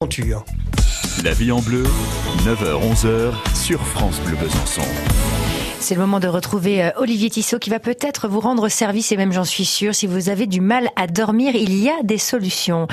aventure. La vie en bleu, 9h-11h sur France Bleu Besançon. C'est le moment de retrouver euh, Olivier Tissot qui va peut-être vous rendre service et même j'en suis sûre, si vous avez du mal à dormir, il y a des solutions.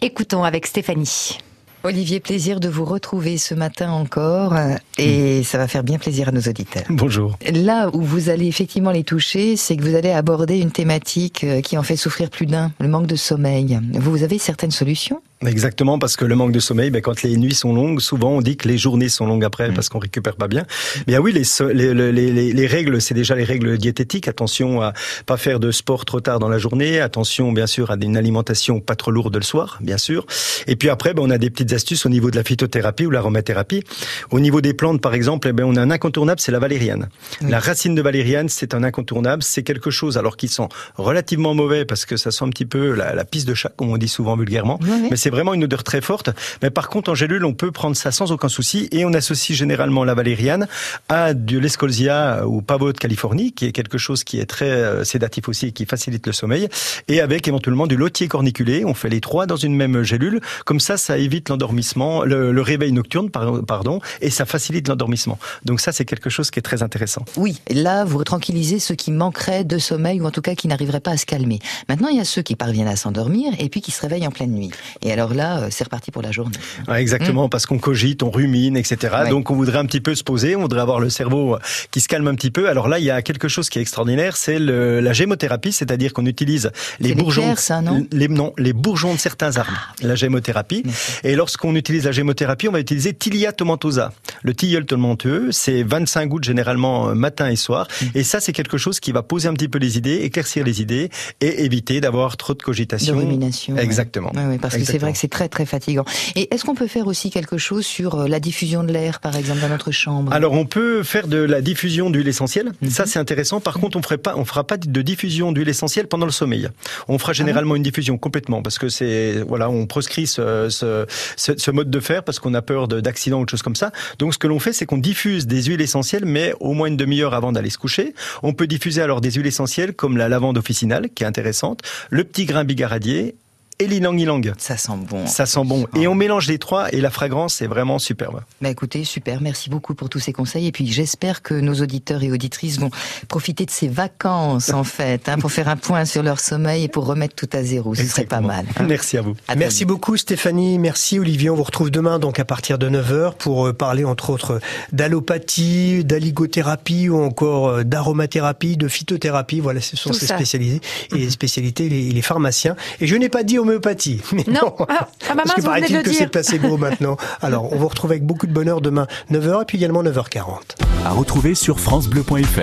Écoutons avec Stéphanie. Olivier, plaisir de vous retrouver ce matin encore euh, et ça va faire bien plaisir à nos auditeurs. Bonjour. Là où vous allez effectivement les toucher, c'est que vous allez aborder une thématique euh, qui en fait souffrir plus d'un, le manque de sommeil. Vous avez certaines solutions Exactement, parce que le manque de sommeil, ben, quand les nuits sont longues, souvent on dit que les journées sont longues après parce qu'on récupère pas bien. Bien oui, les, les, les, les règles, c'est déjà les règles diététiques. Attention à pas faire de sport trop tard dans la journée. Attention, bien sûr, à une alimentation pas trop lourde le soir, bien sûr. Et puis après, ben, on a des petites astuces au niveau de la phytothérapie ou l'aromathérapie. Au niveau des plantes, par exemple, eh ben, on a un incontournable, c'est la valériane. La racine de valériane, c'est un incontournable. C'est quelque chose, alors qu'ils sont relativement mauvais parce que ça sent un petit peu la, la pisse de chat, comme on dit souvent vulgairement. Mais c'est vraiment une odeur très forte. Mais par contre, en gélule, on peut prendre ça sans aucun souci et on associe généralement la valériane à de l'escolzia ou pavot de Californie, qui est quelque chose qui est très euh, sédatif aussi et qui facilite le sommeil, et avec éventuellement du lotier corniculé. On fait les trois dans une même gélule. Comme ça, ça évite l'endormissement, le, réveil nocturne, pardon, et ça facilite l'endormissement. Donc ça, c'est quelque chose qui est très intéressant. Oui, là, vous tranquillisez ceux qui manqueraient de sommeil ou en tout cas qui n'arriveraient pas à se calmer. Maintenant, il y a ceux qui parviennent à s'endormir et puis qui se réveillent en pleine nuit. Alors là, euh, c'est reparti pour la journée. Ouais, exactement, mmh. parce qu'on cogite, on rumine, etc. Ouais. Donc on voudrait un petit peu se poser, on voudrait avoir le cerveau euh, qui se calme un petit peu. Alors là, il y a quelque chose qui est extraordinaire, c'est la gémothérapie, c'est-à-dire qu'on utilise les bourgeons, ça, non? Les, non, les bourgeons de certains arbres, ah, la gémothérapie. Merci. Et lorsqu'on utilise la gémothérapie, on va utiliser Tilia tomentosa. Le tilleul tomenteux, c'est 25 gouttes généralement euh, matin et soir. Mmh. Et ça, c'est quelque chose qui va poser un petit peu les idées, éclaircir les idées et éviter d'avoir trop de cogitation. De rumination. Exactement. Ouais. Ouais, parce que c'est vrai que c'est très très fatigant. Et est-ce qu'on peut faire aussi quelque chose sur euh, la diffusion de l'air, par exemple, dans notre chambre? Alors on peut faire de la diffusion d'huile essentielle. Mm -hmm. Ça c'est intéressant. Par contre, on ferait pas, on fera pas de diffusion d'huile essentielle pendant le sommeil. On fera généralement ah une diffusion complètement parce que c'est voilà, on proscrit ce, ce, ce, ce mode de faire parce qu'on a peur d'accidents ou de choses comme ça. Donc ce que l'on fait, c'est qu'on diffuse des huiles essentielles, mais au moins une demi-heure avant d'aller se coucher. On peut diffuser alors des huiles essentielles comme la lavande officinale, qui est intéressante, le petit grain bigaradier et l'ilang ilang. Ça sent bon. Ça sent bon. Et on mélange les trois et la fragrance est vraiment superbe. Bah écoutez, super. Merci beaucoup pour tous ces conseils. Et puis j'espère que nos auditeurs et auditrices vont profiter de ces vacances en fait, hein, pour faire un point sur leur sommeil et pour remettre tout à zéro. Ce serait pas mal. Hein. Merci à vous. À Merci beaucoup Stéphanie. Merci Olivier. On vous retrouve demain donc à partir de 9h pour parler entre autres d'allopathie, d'alligothérapie ou encore d'aromathérapie, de phytothérapie. Voilà, ce sont Tout ces ça. spécialités et les spécialités, les, les pharmaciens. Et je n'ai pas dit homéopathie. Mais non, non. Ah, ah, Parce que paraît-il que c'est placebo maintenant. Alors, on vous retrouve avec beaucoup de bonheur demain 9h et puis également 9h40. À retrouver sur FranceBleu.fr.